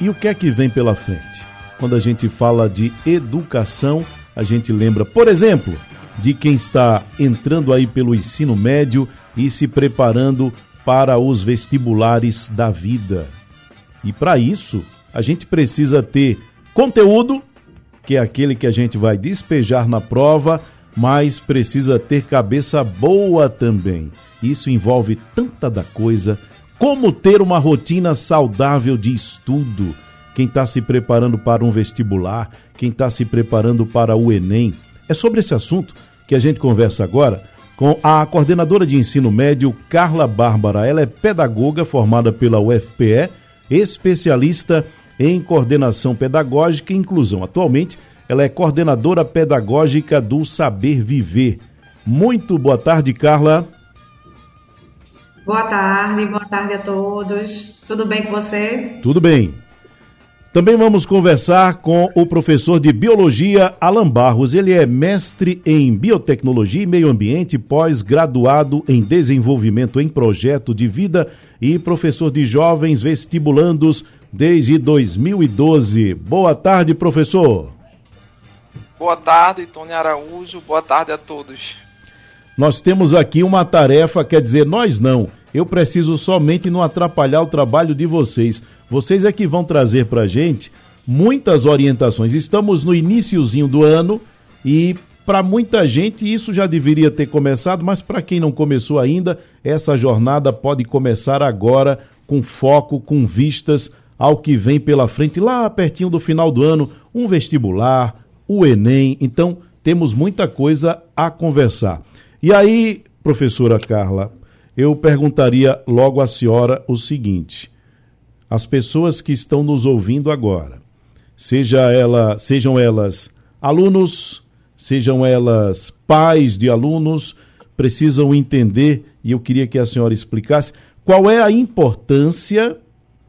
E o que é que vem pela frente? Quando a gente fala de educação, a gente lembra, por exemplo, de quem está entrando aí pelo ensino médio e se preparando para os vestibulares da vida. E para isso, a gente precisa ter conteúdo, que é aquele que a gente vai despejar na prova, mas precisa ter cabeça boa também. Isso envolve tanta da coisa como ter uma rotina saudável de estudo? Quem está se preparando para um vestibular, quem está se preparando para o Enem. É sobre esse assunto que a gente conversa agora com a coordenadora de ensino médio, Carla Bárbara. Ela é pedagoga formada pela UFPE, especialista em coordenação pedagógica e inclusão. Atualmente, ela é coordenadora pedagógica do Saber Viver. Muito boa tarde, Carla. Boa tarde, boa tarde a todos. Tudo bem com você? Tudo bem. Também vamos conversar com o professor de Biologia, Alan Barros. Ele é mestre em Biotecnologia e Meio Ambiente, pós-graduado em Desenvolvimento em Projeto de Vida e professor de jovens vestibulandos desde 2012. Boa tarde, professor. Boa tarde, Tony Araújo. Boa tarde a todos. Nós temos aqui uma tarefa, quer dizer, nós não. Eu preciso somente não atrapalhar o trabalho de vocês. Vocês é que vão trazer para gente muitas orientações. Estamos no iníciozinho do ano e para muita gente isso já deveria ter começado, mas para quem não começou ainda, essa jornada pode começar agora com foco, com vistas ao que vem pela frente lá pertinho do final do ano, um vestibular, o ENEM. Então, temos muita coisa a conversar. E aí, professora Carla, eu perguntaria logo à senhora o seguinte: as pessoas que estão nos ouvindo agora, seja ela, sejam elas alunos, sejam elas pais de alunos, precisam entender, e eu queria que a senhora explicasse qual é a importância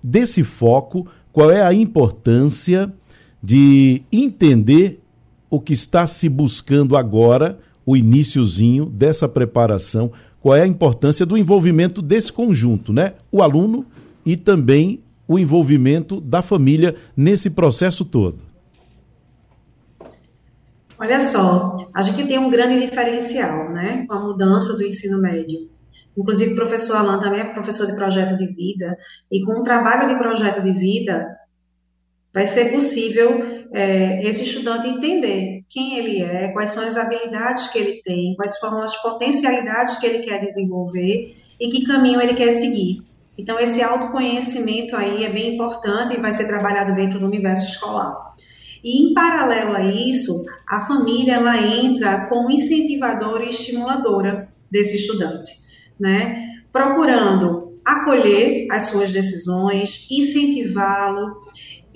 desse foco, qual é a importância de entender o que está se buscando agora o iníciozinho dessa preparação, qual é a importância do envolvimento desse conjunto, né? O aluno e também o envolvimento da família nesse processo todo. Olha só, a gente tem um grande diferencial, né, com a mudança do ensino médio. Inclusive, o professor Alan também é professor de projeto de vida, e com o trabalho de projeto de vida, vai ser possível é, esse estudante entender quem ele é, quais são as habilidades que ele tem, quais foram as potencialidades que ele quer desenvolver e que caminho ele quer seguir. Então, esse autoconhecimento aí é bem importante e vai ser trabalhado dentro do universo escolar. E, em paralelo a isso, a família ela entra como incentivadora e estimuladora desse estudante, né? Procurando acolher as suas decisões, incentivá-lo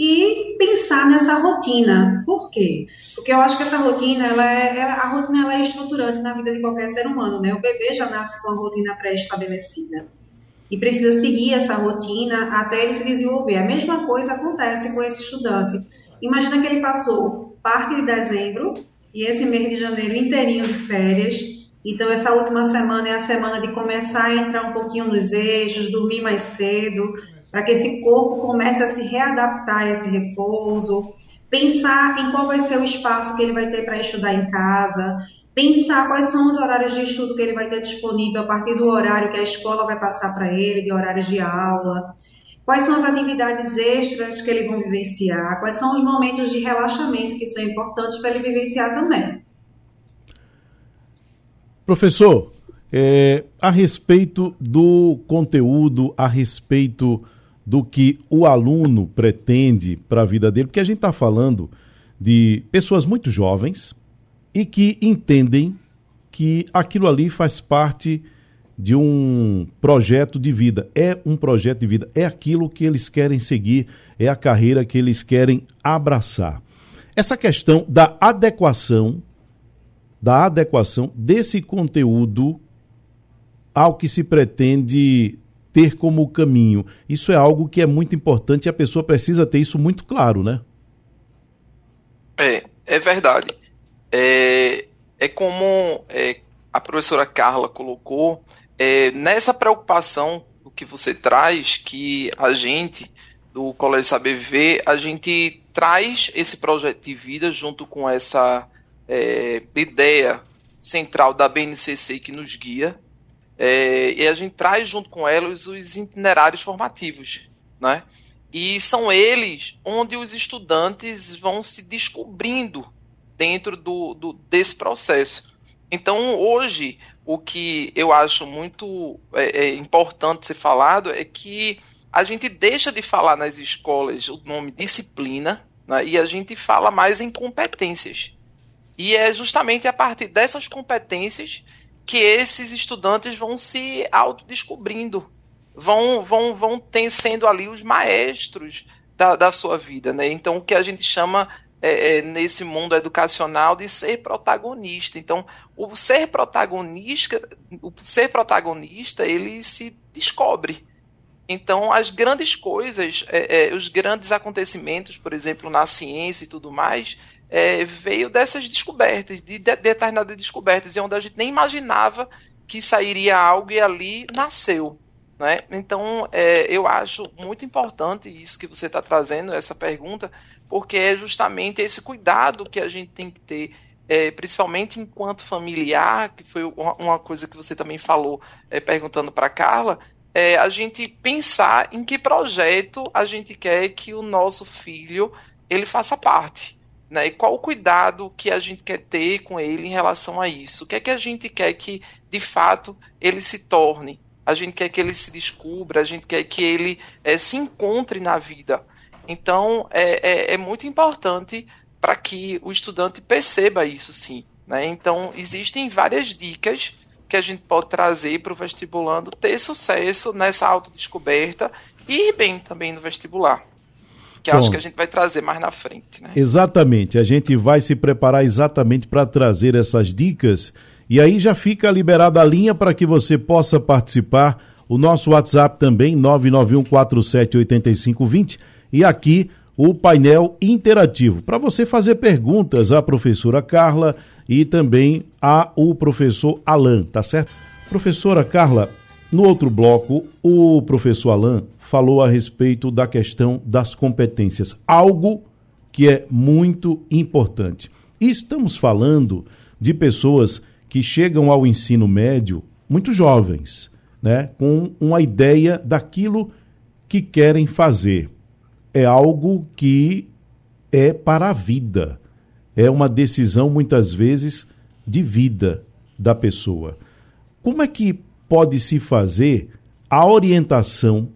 e pensar nessa rotina. Por quê? Porque eu acho que essa rotina, ela é, a rotina ela é estruturante na vida de qualquer ser humano, né? O bebê já nasce com a rotina pré-estabelecida e precisa seguir essa rotina até ele se desenvolver. A mesma coisa acontece com esse estudante. Imagina que ele passou parte de dezembro e esse mês de janeiro inteirinho de férias. Então, essa última semana é a semana de começar a entrar um pouquinho nos eixos, dormir mais cedo, para que esse corpo comece a se readaptar a esse repouso, pensar em qual vai ser o espaço que ele vai ter para estudar em casa, pensar quais são os horários de estudo que ele vai ter disponível a partir do horário que a escola vai passar para ele, de horários de aula, quais são as atividades extras que ele vai vivenciar, quais são os momentos de relaxamento que são importantes para ele vivenciar também. Professor, é, a respeito do conteúdo, a respeito do que o aluno pretende para a vida dele, porque a gente está falando de pessoas muito jovens e que entendem que aquilo ali faz parte de um projeto de vida. É um projeto de vida, é aquilo que eles querem seguir, é a carreira que eles querem abraçar. Essa questão da adequação, da adequação desse conteúdo ao que se pretende ter como caminho. Isso é algo que é muito importante e a pessoa precisa ter isso muito claro, né? É, é verdade. É, é como é, a professora Carla colocou, é, nessa preocupação que você traz, que a gente, do Colégio Saber Viver, a gente traz esse projeto de vida junto com essa é, ideia central da BNCC que nos guia, é, e a gente traz junto com elas os itinerários formativos, né? E são eles onde os estudantes vão se descobrindo dentro do, do desse processo. Então, hoje, o que eu acho muito é, é importante ser falado é que a gente deixa de falar nas escolas o nome disciplina né, e a gente fala mais em competências. E é justamente a partir dessas competências que esses estudantes vão se autodescobrindo, vão, vão, vão ter, sendo ali os maestros da, da sua vida. Né? Então, o que a gente chama é, é, nesse mundo educacional de ser protagonista. Então, o ser protagonista, o ser protagonista, ele se descobre. Então, as grandes coisas, é, é os grandes acontecimentos, por exemplo, na ciência e tudo mais, é, veio dessas descobertas, de, de determinadas descobertas, onde a gente nem imaginava que sairia algo e ali nasceu. Né? Então, é, eu acho muito importante isso que você está trazendo, essa pergunta, porque é justamente esse cuidado que a gente tem que ter, é, principalmente enquanto familiar, que foi uma coisa que você também falou é, perguntando para Carla, é, a gente pensar em que projeto a gente quer que o nosso filho ele faça parte. Né? E qual o cuidado que a gente quer ter com ele em relação a isso? O que é que a gente quer que, de fato, ele se torne? A gente quer que ele se descubra, a gente quer que ele é, se encontre na vida. Então, é, é, é muito importante para que o estudante perceba isso, sim. Né? Então, existem várias dicas que a gente pode trazer para o vestibulando ter sucesso nessa autodescoberta e ir bem também no vestibular que Bom, acho que a gente vai trazer mais na frente. Né? Exatamente, a gente vai se preparar exatamente para trazer essas dicas e aí já fica liberada a linha para que você possa participar. O nosso WhatsApp também, 991478520 e aqui o painel interativo para você fazer perguntas à professora Carla e também ao professor Alain, tá certo? Professora Carla, no outro bloco, o professor Alain falou a respeito da questão das competências, algo que é muito importante. E estamos falando de pessoas que chegam ao ensino médio muito jovens, né, com uma ideia daquilo que querem fazer. É algo que é para a vida. É uma decisão muitas vezes de vida da pessoa. Como é que pode se fazer a orientação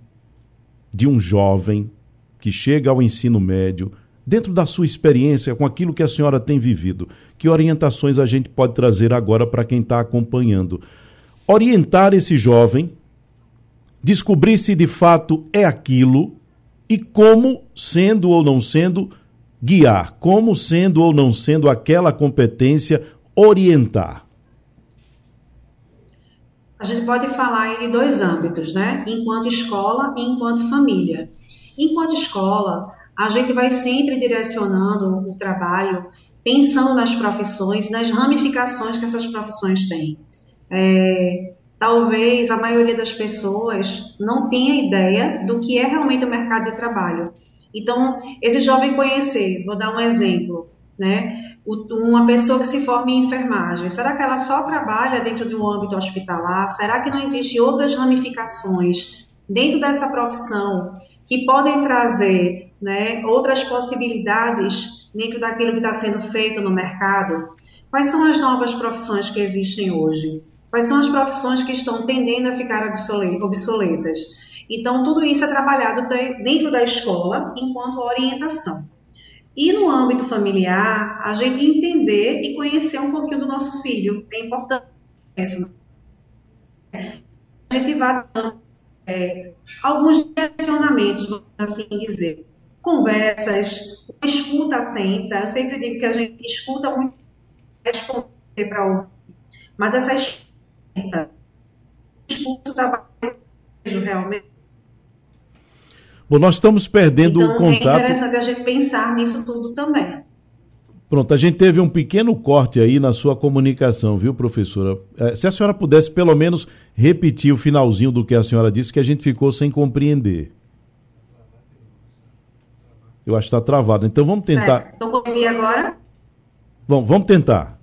de um jovem que chega ao ensino médio, dentro da sua experiência, com aquilo que a senhora tem vivido, que orientações a gente pode trazer agora para quem está acompanhando? Orientar esse jovem, descobrir se de fato é aquilo e como, sendo ou não sendo, guiar, como sendo ou não sendo aquela competência, orientar. A gente pode falar em dois âmbitos, né? Enquanto escola e enquanto família. Enquanto escola, a gente vai sempre direcionando o trabalho pensando nas profissões, nas ramificações que essas profissões têm. É, talvez a maioria das pessoas não tenha ideia do que é realmente o mercado de trabalho. Então, esse jovem conhecer, vou dar um exemplo, né? uma pessoa que se forma em enfermagem, será que ela só trabalha dentro de um âmbito hospitalar? Será que não existem outras ramificações dentro dessa profissão que podem trazer né, outras possibilidades dentro daquilo que está sendo feito no mercado? Quais são as novas profissões que existem hoje? Quais são as profissões que estão tendendo a ficar obsoletas? Então, tudo isso é trabalhado dentro da escola enquanto orientação. E no âmbito familiar, a gente entender e conhecer um pouquinho do nosso filho. É importante. gente vai dando é, alguns direcionamentos, vamos assim dizer. Conversas, uma escuta atenta. Eu sempre digo que a gente escuta muito responder para ouvir. Mas essa escuta, escuta está realmente. Bom, nós estamos perdendo então, o contato. É interessante a gente pensar nisso tudo também. Pronto, a gente teve um pequeno corte aí na sua comunicação, viu, professora? É, se a senhora pudesse pelo menos repetir o finalzinho do que a senhora disse, que a gente ficou sem compreender. Eu acho que está travado. Então vamos tentar. Estou comigo agora? Bom, vamos tentar.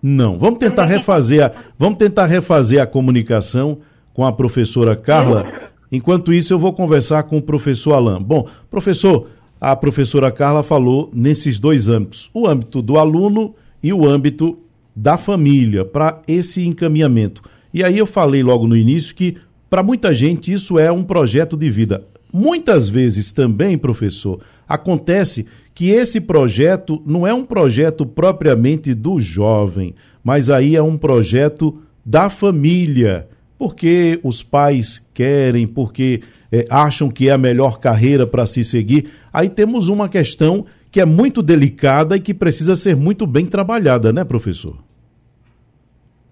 Não, vamos tentar refazer a, vamos tentar refazer a comunicação com a professora Carla. Enquanto isso, eu vou conversar com o professor Alain. Bom, professor, a professora Carla falou nesses dois âmbitos: o âmbito do aluno e o âmbito da família, para esse encaminhamento. E aí eu falei logo no início que, para muita gente, isso é um projeto de vida. Muitas vezes também, professor, acontece que esse projeto não é um projeto propriamente do jovem, mas aí é um projeto da família, porque os pais querem, porque é, acham que é a melhor carreira para se seguir. Aí temos uma questão que é muito delicada e que precisa ser muito bem trabalhada, né, professor?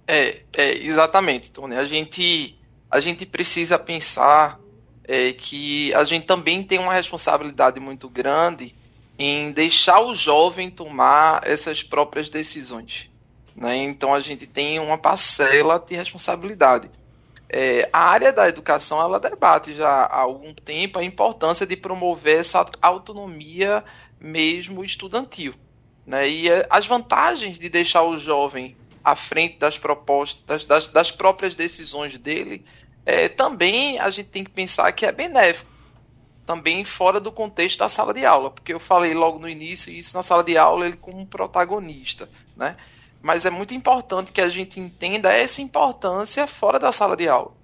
É, é exatamente, Tony. A gente, a gente precisa pensar é, que a gente também tem uma responsabilidade muito grande em deixar o jovem tomar essas próprias decisões. Né? Então a gente tem uma parcela de responsabilidade. É, a área da educação ela debate já há algum tempo a importância de promover essa autonomia mesmo estudantil. Né? E é, as vantagens de deixar o jovem à frente das propostas, das, das próprias decisões dele, é, também a gente tem que pensar que é benéfico. Também fora do contexto da sala de aula, porque eu falei logo no início isso na sala de aula ele como protagonista, né? Mas é muito importante que a gente entenda essa importância fora da sala de aula.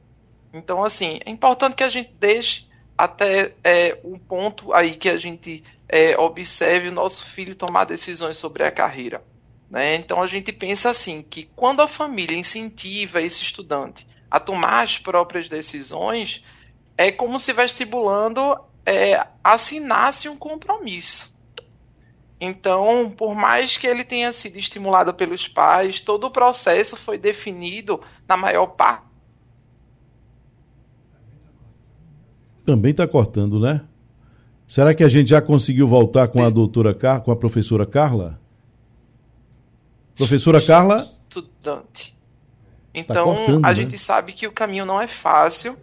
Então, assim, é importante que a gente deixe até é, um ponto aí que a gente é, observe o nosso filho tomar decisões sobre a carreira. Né? Então, a gente pensa assim, que quando a família incentiva esse estudante a tomar as próprias decisões, é como se vestibulando é, assinasse um compromisso. Então, por mais que ele tenha sido estimulado pelos pais, todo o processo foi definido na maior parte. Também está cortando, né? Será que a gente já conseguiu voltar com a doutora Car com a professora Carla? Professora Carla? Estudante. Tá então, tá cortando, a né? gente sabe que o caminho não é fácil.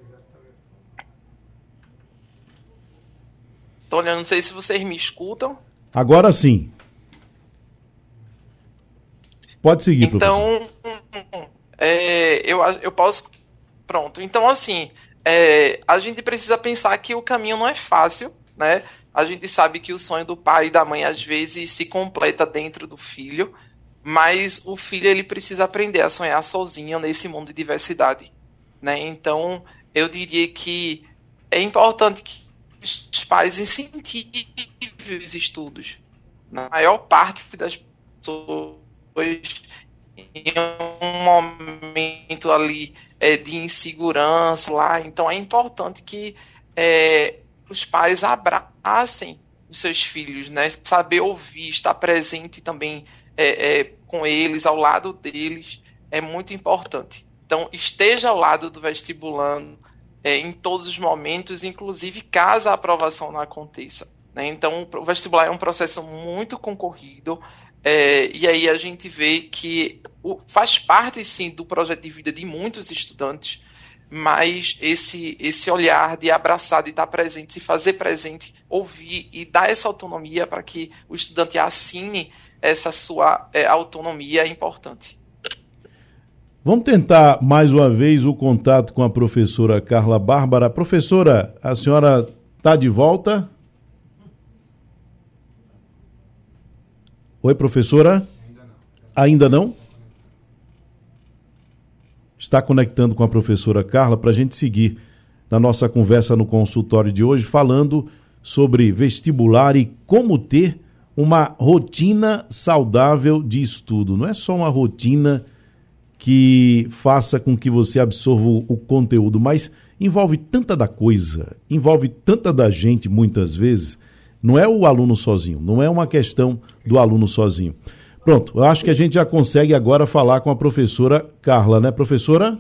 Tônia, não sei se vocês me escutam. Agora sim. Pode seguir, Então, é, eu, eu posso. Pronto. Então, assim, é, a gente precisa pensar que o caminho não é fácil, né? A gente sabe que o sonho do pai e da mãe às vezes se completa dentro do filho, mas o filho ele precisa aprender a sonhar sozinho nesse mundo de diversidade, né? Então, eu diria que é importante que os pais incentivem os estudos. Na maior parte das pessoas, em um momento ali é, de insegurança lá, então é importante que é, os pais abracem os seus filhos, né? Saber ouvir, estar presente também é, é, com eles, ao lado deles, é muito importante. Então, esteja ao lado do vestibulando, é, em todos os momentos, inclusive caso a aprovação não aconteça. Né? Então, o vestibular é um processo muito concorrido, é, e aí a gente vê que o, faz parte, sim, do projeto de vida de muitos estudantes, mas esse, esse olhar de abraçar, de estar presente, se fazer presente, ouvir e dar essa autonomia para que o estudante assine essa sua é, autonomia é importante. Vamos tentar mais uma vez o contato com a professora Carla Bárbara. Professora, a senhora está de volta? Oi, professora? Ainda não. Está conectando com a professora Carla para a gente seguir na nossa conversa no consultório de hoje, falando sobre vestibular e como ter uma rotina saudável de estudo. Não é só uma rotina que faça com que você absorva o, conteúdo, mas envolve tanta da coisa, envolve tanta da gente muitas vezes. Não é o aluno sozinho, não é uma questão do aluno sozinho. Pronto, eu acho que a gente já consegue agora falar com a professora Carla, né, professora?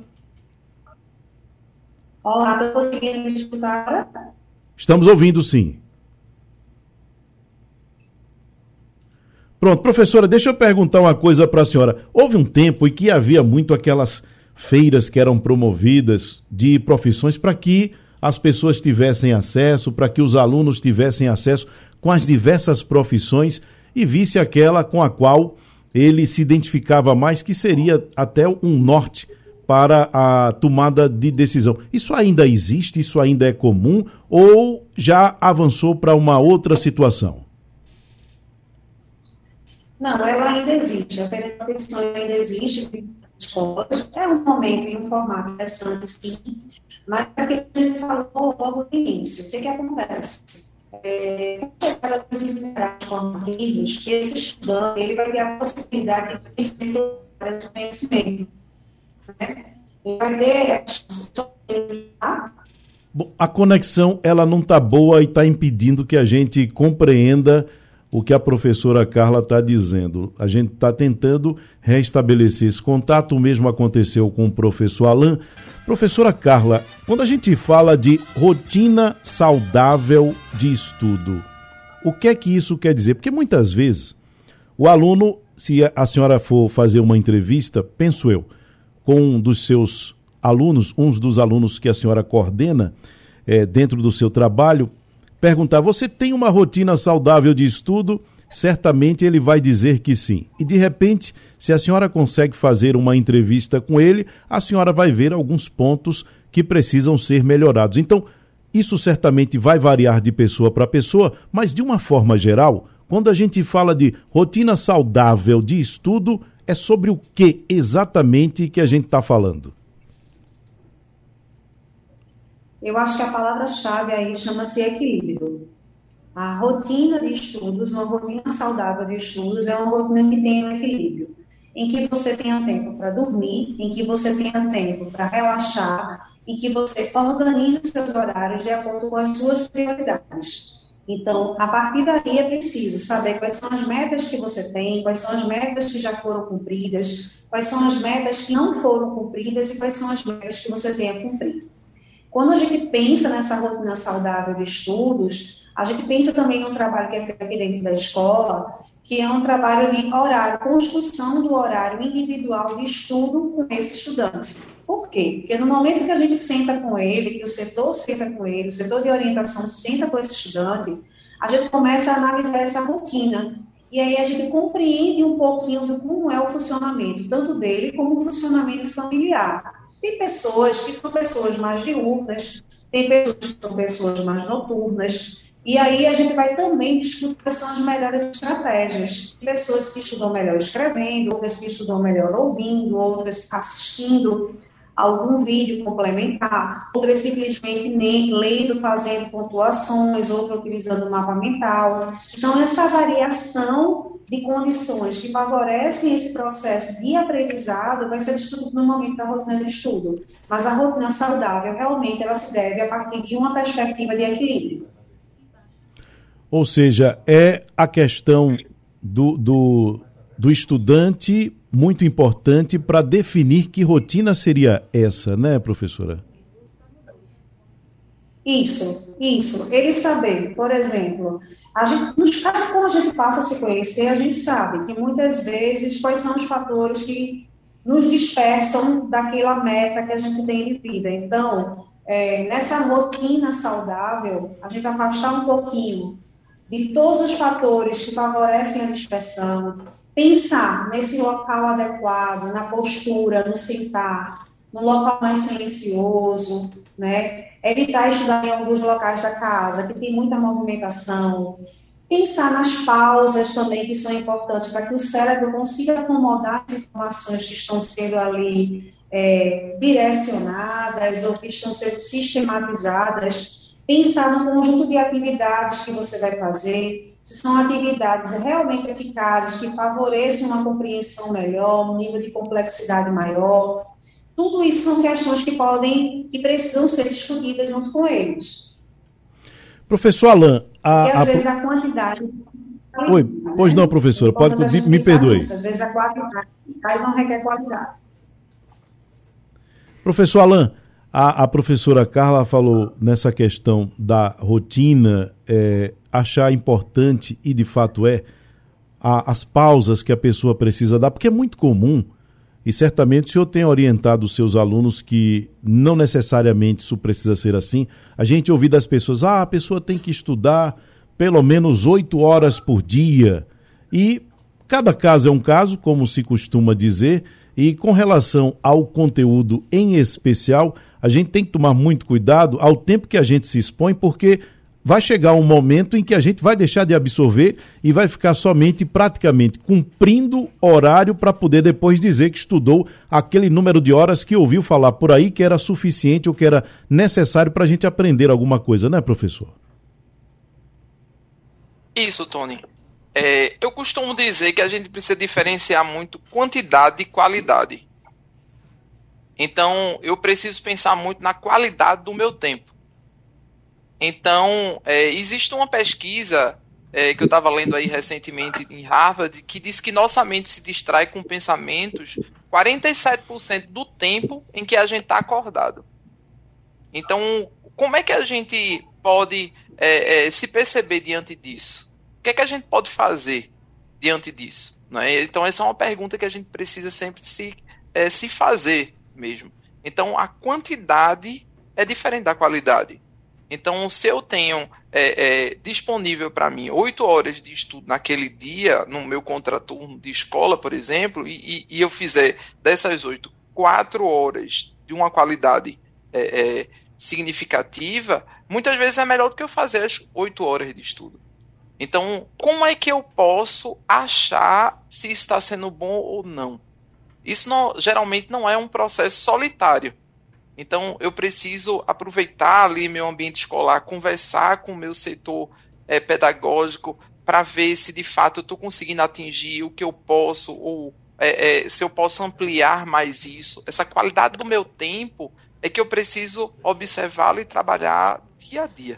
Olá, estou conseguindo me escutar? Estamos ouvindo, sim. Pronto, professora, deixa eu perguntar uma coisa para a senhora. Houve um tempo em que havia muito aquelas feiras que eram promovidas de profissões para que as pessoas tivessem acesso, para que os alunos tivessem acesso com as diversas profissões e visse aquela com a qual ele se identificava mais, que seria até um norte para a tomada de decisão. Isso ainda existe? Isso ainda é comum? Ou já avançou para uma outra situação? Não, ela ainda existe. A penetração ainda existe escolas. É um momento e um formato interessante, sim. Mas é que a gente falou logo no início. O que, que acontece? É, chegar nos itinerários formativos, que esse estudante ele vai ter a possibilidade de conhecer o conhecimento. Né? Ele vai ter a a conexão ela não está boa e está impedindo que a gente compreenda o que a professora Carla está dizendo. A gente está tentando restabelecer esse contato. O mesmo aconteceu com o professor Alain. Professora Carla, quando a gente fala de rotina saudável de estudo, o que é que isso quer dizer? Porque muitas vezes o aluno, se a senhora for fazer uma entrevista, penso eu, com um dos seus alunos, uns dos alunos que a senhora coordena é, dentro do seu trabalho, perguntar: você tem uma rotina saudável de estudo? Certamente ele vai dizer que sim. E de repente, se a senhora consegue fazer uma entrevista com ele, a senhora vai ver alguns pontos que precisam ser melhorados. Então, isso certamente vai variar de pessoa para pessoa, mas de uma forma geral, quando a gente fala de rotina saudável de estudo, é sobre o que exatamente que a gente está falando? Eu acho que a palavra-chave aí chama-se equilíbrio. A rotina de estudos, uma rotina saudável de estudos, é uma rotina que tem um equilíbrio, em que você tenha tempo para dormir, em que você tenha tempo para relaxar, em que você organize os seus horários de acordo com as suas prioridades. Então, a partir daí é preciso saber quais são as metas que você tem, quais são as metas que já foram cumpridas, quais são as metas que não foram cumpridas e quais são as metas que você tem a cumprir. Quando a gente pensa nessa rotina saudável de estudos, a gente pensa também no trabalho que é feito aqui dentro da escola, que é um trabalho de horário, construção do horário individual de estudo com esse estudante. Por quê? Porque no momento que a gente senta com ele, que o setor senta com ele, o setor de orientação senta com esse estudante, a gente começa a analisar essa rotina. E aí a gente compreende um pouquinho de como é o funcionamento, tanto dele como o funcionamento familiar. Tem pessoas que são pessoas mais diurnas, tem pessoas que são pessoas mais noturnas, e aí a gente vai também discutir quais são as melhores estratégias. Pessoas que estudam melhor escrevendo, outras que estudam melhor ouvindo, outras assistindo algum vídeo complementar, outras simplesmente nem lendo, fazendo pontuações, outra utilizando o mapa mental. Então, essa variação de condições que favorecem esse processo de aprendizado vai ser discutido no momento da rotina de estudo. Mas a rotina saudável, realmente, ela se deve a partir de uma perspectiva de equilíbrio. Ou seja, é a questão do, do, do estudante muito importante para definir que rotina seria essa, né, professora? Isso, isso. Ele saber, por exemplo, a gente, quando a gente passa a se conhecer, a gente sabe que muitas vezes quais são os fatores que nos dispersam daquela meta que a gente tem de vida. Então, é, nessa rotina saudável, a gente afastar um pouquinho de todos os fatores que favorecem a dispersão, pensar nesse local adequado, na postura, no sentar, no local mais silencioso, né? Evitar estudar em alguns locais da casa que tem muita movimentação. Pensar nas pausas também, que são importantes para que o cérebro consiga acomodar as informações que estão sendo ali é, direcionadas ou que estão sendo sistematizadas. Pensar no conjunto de atividades que você vai fazer, se são atividades realmente eficazes, que favorecem uma compreensão melhor, um nível de complexidade maior. Tudo isso são questões que podem, que precisam ser discutidas junto com eles. Professor Alain, a, e às a... vezes a quantidade. Oi, pois não, professora, pode me, me perdoe. Às vezes a quantidade não requer qualidade. Professor Alain, a, a, professora Carla falou nessa questão da rotina, é, achar importante, e de fato é, a, as pausas que a pessoa precisa dar, porque é muito comum, e certamente o senhor tem orientado os seus alunos que não necessariamente isso precisa ser assim. A gente ouve das pessoas, ah, a pessoa tem que estudar pelo menos oito horas por dia. E cada caso é um caso, como se costuma dizer, e com relação ao conteúdo em especial, a gente tem que tomar muito cuidado ao tempo que a gente se expõe, porque vai chegar um momento em que a gente vai deixar de absorver e vai ficar somente praticamente cumprindo horário para poder depois dizer que estudou aquele número de horas que ouviu falar por aí que era suficiente ou que era necessário para a gente aprender alguma coisa, né, professor? Isso, Tony. É, eu costumo dizer que a gente precisa diferenciar muito quantidade e qualidade. Então, eu preciso pensar muito na qualidade do meu tempo. Então, é, existe uma pesquisa é, que eu estava lendo aí recentemente em Harvard que diz que nossa mente se distrai com pensamentos 47% do tempo em que a gente está acordado. Então, como é que a gente pode é, é, se perceber diante disso? O que é que a gente pode fazer diante disso? É? Então, essa é uma pergunta que a gente precisa sempre se, é, se fazer mesmo. Então, a quantidade é diferente da qualidade. Então, se eu tenho é, é, disponível para mim oito horas de estudo naquele dia, no meu contraturno de escola, por exemplo, e, e eu fizer dessas oito, quatro horas de uma qualidade é, é, significativa, muitas vezes é melhor do que eu fazer as oito horas de estudo. Então, como é que eu posso achar se está sendo bom ou não? Isso não, geralmente não é um processo solitário. Então, eu preciso aproveitar ali meu ambiente escolar, conversar com o meu setor é, pedagógico para ver se de fato eu estou conseguindo atingir o que eu posso ou é, é, se eu posso ampliar mais isso. Essa qualidade do meu tempo é que eu preciso observá-lo e trabalhar dia a dia.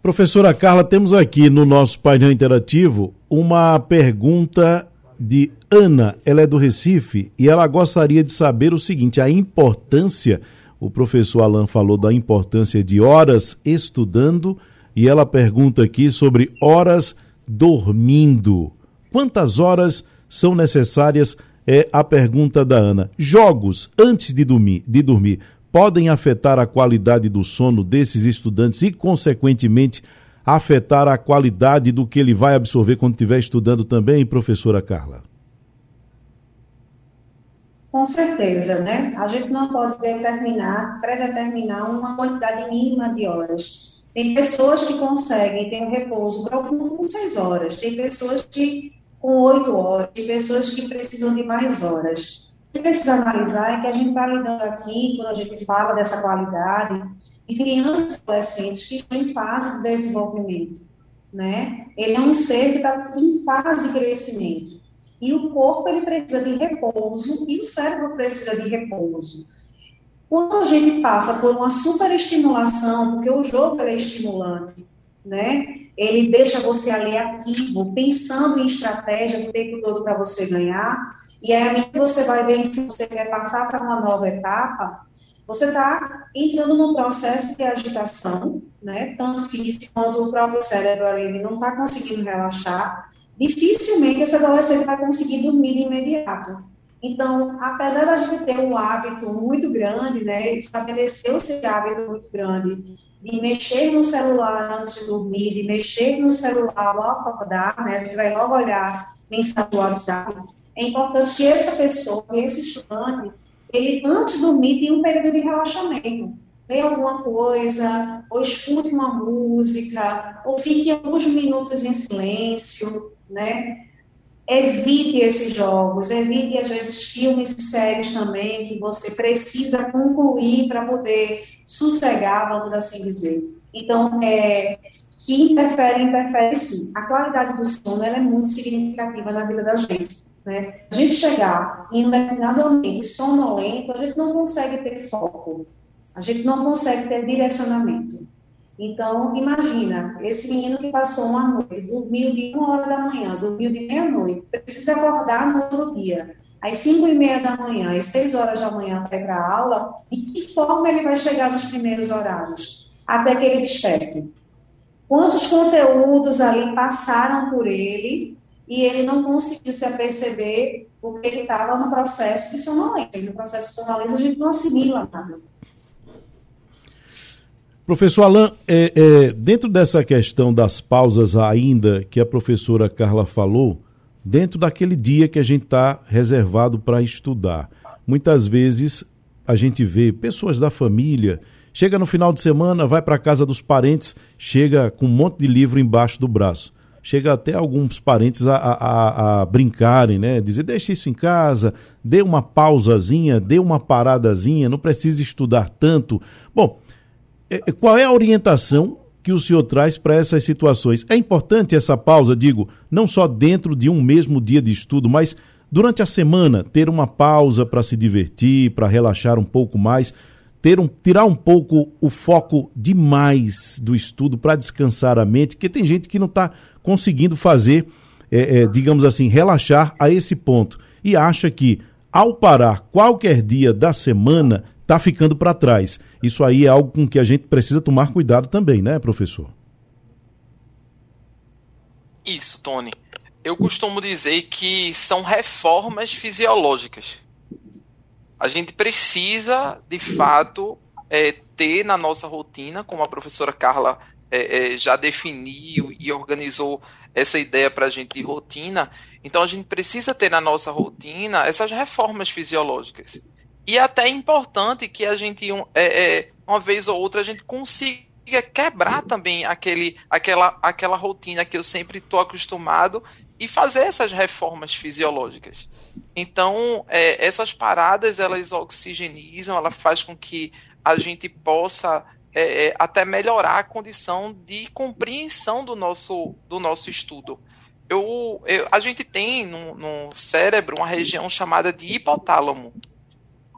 Professora Carla, temos aqui no nosso painel interativo uma pergunta de Ana, ela é do Recife e ela gostaria de saber o seguinte: a importância, o professor Alain falou da importância de horas estudando e ela pergunta aqui sobre horas dormindo. Quantas horas são necessárias? É a pergunta da Ana. Jogos antes de dormir, de dormir podem afetar a qualidade do sono desses estudantes e, consequentemente, afetar a qualidade do que ele vai absorver quando estiver estudando também, professora Carla? Com certeza, né? A gente não pode determinar, predeterminar uma quantidade mínima de horas. Tem pessoas que conseguem ter um repouso profundo com seis horas, tem pessoas que com oito horas, tem pessoas que precisam de mais horas. O que precisa analisar é que a gente está lidando aqui, quando a gente fala dessa qualidade, e crianças e adolescentes que estão em fase de desenvolvimento, né? Ele é um ser que está em fase de crescimento. E o corpo, ele precisa de repouso e o cérebro precisa de repouso. Quando a gente passa por uma superestimulação, porque o jogo é estimulante, né? Ele deixa você ali ativo, pensando em estratégia o tempo todo para você ganhar. E aí você vai ver se você quer passar para uma nova etapa, você está entrando num processo de agitação, né, tanto físico quanto o próprio cérebro ele não está conseguindo relaxar. Dificilmente esse adolescente vai conseguir dormir de imediato. Então, apesar da gente ter um hábito muito grande, né, estabeleceu esse hábito muito grande de mexer no celular antes de dormir, de mexer no celular logo acordar, né, a gente vai logo olhar mensagem do WhatsApp. É importante que essa pessoa, esse estudante, ele antes de dormir tem um período de relaxamento. Leia alguma coisa, ou escute uma música, ou fique alguns minutos em silêncio, né? Evite esses jogos, evite às vezes filmes e séries também que você precisa concluir para poder sossegar, vamos assim dizer. Então, é, que interfere, interfere sim. A qualidade do sono é muito significativa na vida da gente. Né? A gente chegar em determinado ambiente sonolento, a gente não consegue ter foco, a gente não consegue ter direcionamento. Então, imagina, esse menino que passou uma noite, dormiu de uma hora da manhã, dormiu de meia-noite, precisa acordar no outro dia, às cinco e meia da manhã, às seis horas da manhã para a aula, de que forma ele vai chegar nos primeiros horários? Até que ele desperte. Quantos conteúdos ali passaram por ele e ele não conseguiu se aperceber porque ele estava no processo de sonolência. No processo de sonolência a gente não assimila nada. Professor Alain, é, é, dentro dessa questão das pausas ainda que a professora Carla falou, dentro daquele dia que a gente está reservado para estudar, muitas vezes a gente vê pessoas da família, chega no final de semana, vai para a casa dos parentes, chega com um monte de livro embaixo do braço chega até alguns parentes a, a, a, brincarem, né? Dizer, deixa isso em casa, dê uma pausazinha, dê uma paradazinha, não precisa estudar tanto. Bom, é, é, qual é a orientação que o senhor traz para essas situações? É importante essa pausa, digo, não só dentro de um mesmo dia de estudo, mas durante a semana ter uma pausa para se divertir, para relaxar um pouco mais, ter um, tirar um pouco o foco demais do estudo para descansar a mente, porque tem gente que não está conseguindo fazer, é, é, digamos assim, relaxar a esse ponto e acha que ao parar qualquer dia da semana está ficando para trás. Isso aí é algo com que a gente precisa tomar cuidado também, né, professor? Isso, Tony. Eu costumo dizer que são reformas fisiológicas. A gente precisa, de fato, é, ter na nossa rotina, como a professora Carla é, é, já definiu e organizou essa ideia para a gente de rotina. Então a gente precisa ter na nossa rotina essas reformas fisiológicas. E até é importante que a gente, é, é, uma vez ou outra, a gente consiga quebrar também aquele, aquela, aquela rotina que eu sempre estou acostumado e fazer essas reformas fisiológicas. Então, é, essas paradas, elas oxigenizam, ela faz com que a gente possa é, é, até melhorar a condição de compreensão do nosso, do nosso estudo. Eu, eu a gente tem no, no cérebro uma região chamada de hipotálamo,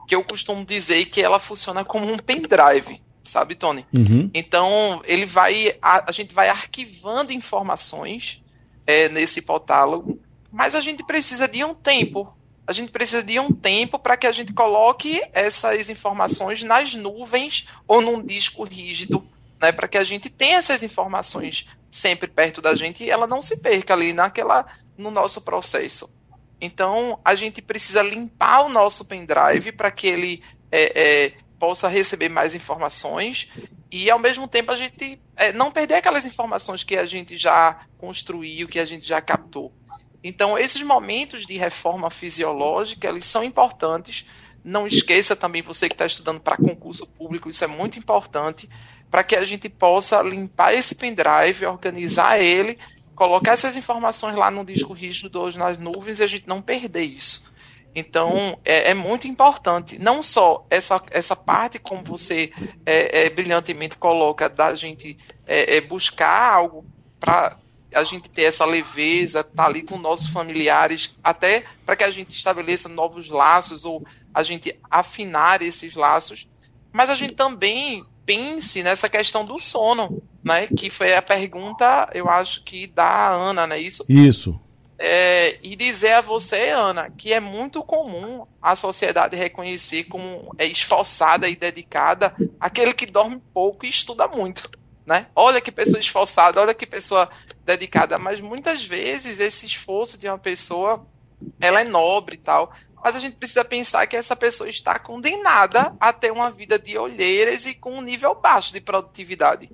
que eu costumo dizer que ela funciona como um pendrive, sabe, Tony? Uhum. Então, ele vai, a, a, gente vai arquivando informações é, nesse hipotálamo, mas a gente precisa de um tempo a gente precisa de um tempo para que a gente coloque essas informações nas nuvens ou num disco rígido, né, para que a gente tenha essas informações sempre perto da gente e ela não se perca ali naquela no nosso processo. Então a gente precisa limpar o nosso pendrive para que ele é, é, possa receber mais informações e ao mesmo tempo a gente é, não perder aquelas informações que a gente já construiu, que a gente já captou. Então, esses momentos de reforma fisiológica, eles são importantes. Não esqueça também, você que está estudando para concurso público, isso é muito importante, para que a gente possa limpar esse pendrive, organizar ele, colocar essas informações lá no disco rígido hoje nas nuvens e a gente não perder isso. Então, é, é, muito importante, não só essa, essa parte, como você é, é, brilhantemente coloca, da gente é, é, buscar algo para a gente ter essa leveza, estar tá ali com nossos familiares, até para que a gente estabeleça novos laços ou a gente afinar esses laços. Mas a gente também pense nessa questão do sono, né? Que foi a pergunta, eu acho que da Ana, não é isso? Isso. É, e dizer a você, Ana, que é muito comum a sociedade reconhecer como é esforçada e dedicada aquele que dorme pouco e estuda muito né? Olha que pessoa esforçada, olha que pessoa dedicada, mas muitas vezes esse esforço de uma pessoa, ela é nobre e tal, mas a gente precisa pensar que essa pessoa está condenada a ter uma vida de olheiras e com um nível baixo de produtividade.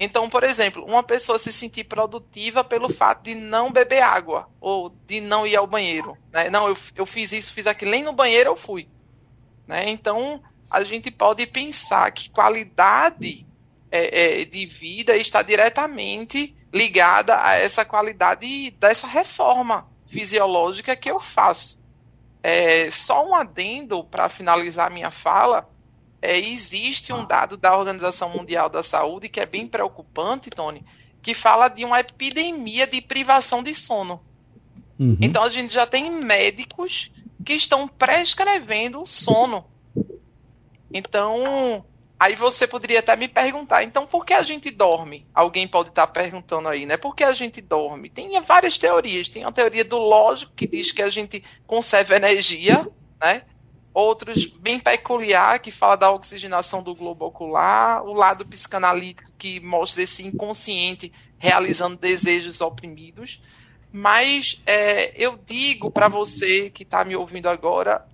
Então, por exemplo, uma pessoa se sentir produtiva pelo fato de não beber água ou de não ir ao banheiro. Né? Não, eu, eu fiz isso, fiz aquilo, nem no banheiro eu fui. Né? Então, a gente pode pensar que qualidade é, é, de vida está diretamente ligada a essa qualidade dessa reforma fisiológica que eu faço. É, só um adendo para finalizar minha fala. É, existe um dado da Organização Mundial da Saúde que é bem preocupante, Tony, que fala de uma epidemia de privação de sono. Uhum. Então a gente já tem médicos que estão prescrevendo sono. Então, aí você poderia até me perguntar, então por que a gente dorme? Alguém pode estar perguntando aí, né? Por que a gente dorme? Tem várias teorias. Tem a teoria do lógico que diz que a gente conserva energia, né? Outros bem peculiar que fala da oxigenação do globo ocular, o lado psicanalítico que mostra esse inconsciente realizando desejos oprimidos. Mas é, eu digo para você que está me ouvindo agora,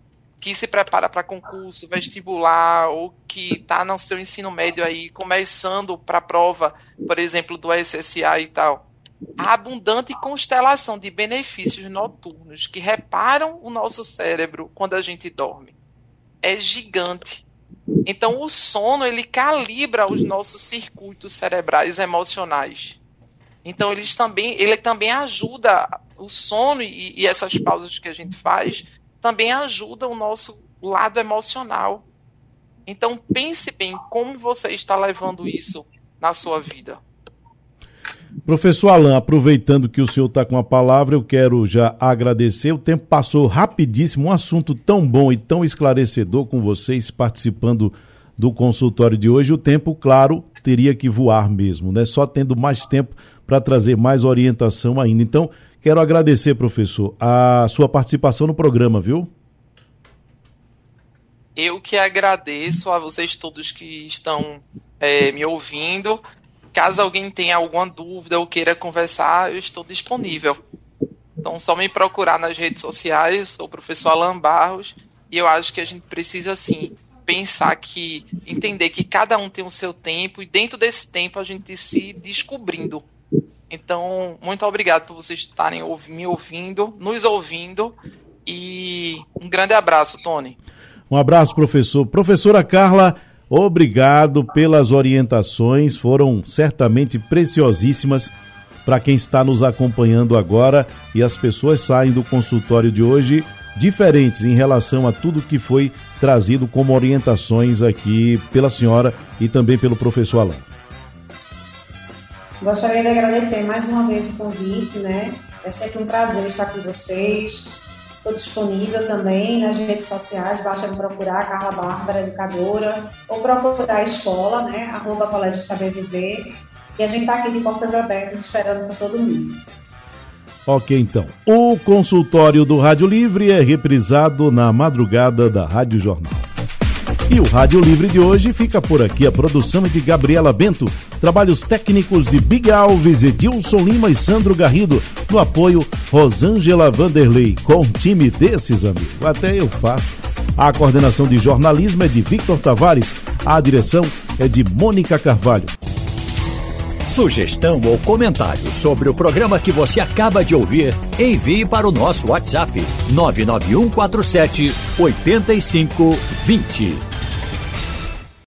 que se prepara para concurso, vestibular, ou que está no seu ensino médio aí, começando para a prova, por exemplo, do SSA e tal, a abundante constelação de benefícios noturnos que reparam o nosso cérebro quando a gente dorme é gigante. Então, o sono ele calibra os nossos circuitos cerebrais emocionais. Então eles também, ele também ajuda o sono e, e essas pausas que a gente faz também ajuda o nosso lado emocional. Então pense bem como você está levando isso na sua vida. Professor Alain, aproveitando que o senhor está com a palavra, eu quero já agradecer. O tempo passou rapidíssimo, um assunto tão bom e tão esclarecedor com vocês participando do consultório de hoje. O tempo, claro, teria que voar mesmo, né? Só tendo mais tempo para trazer mais orientação ainda. Então, quero agradecer, professor, a sua participação no programa, viu? Eu que agradeço a vocês todos que estão é, me ouvindo. Caso alguém tenha alguma dúvida ou queira conversar, eu estou disponível. Então, só me procurar nas redes sociais, sou o professor Alan Barros, e eu acho que a gente precisa, sim, pensar que, entender que cada um tem o seu tempo, e dentro desse tempo a gente se descobrindo. Então, muito obrigado por vocês estarem me ouvindo, nos ouvindo. E um grande abraço, Tony. Um abraço, professor. Professora Carla, obrigado pelas orientações, foram certamente preciosíssimas para quem está nos acompanhando agora e as pessoas saem do consultório de hoje diferentes em relação a tudo que foi trazido como orientações aqui pela senhora e também pelo professor Alain. Gostaria de agradecer mais uma vez o convite, né? É sempre um prazer estar com vocês. Estou disponível também nas redes sociais, basta me procurar, Carla Bárbara, educadora, ou procurar a escola, né? Arroba Colégio Saber Viver. E a gente está aqui de portas abertas esperando por todo mundo. Ok, então. O consultório do Rádio Livre é reprisado na madrugada da Rádio Jornal. E o Rádio Livre de hoje fica por aqui. A produção é de Gabriela Bento, trabalhos técnicos de Big Alves, Edilson Lima e Sandro Garrido. No apoio, Rosângela Vanderlei. Com um time desses, amigo, até eu faço. A coordenação de jornalismo é de Victor Tavares. A direção é de Mônica Carvalho. Sugestão ou comentário sobre o programa que você acaba de ouvir, envie para o nosso WhatsApp 99147 8520.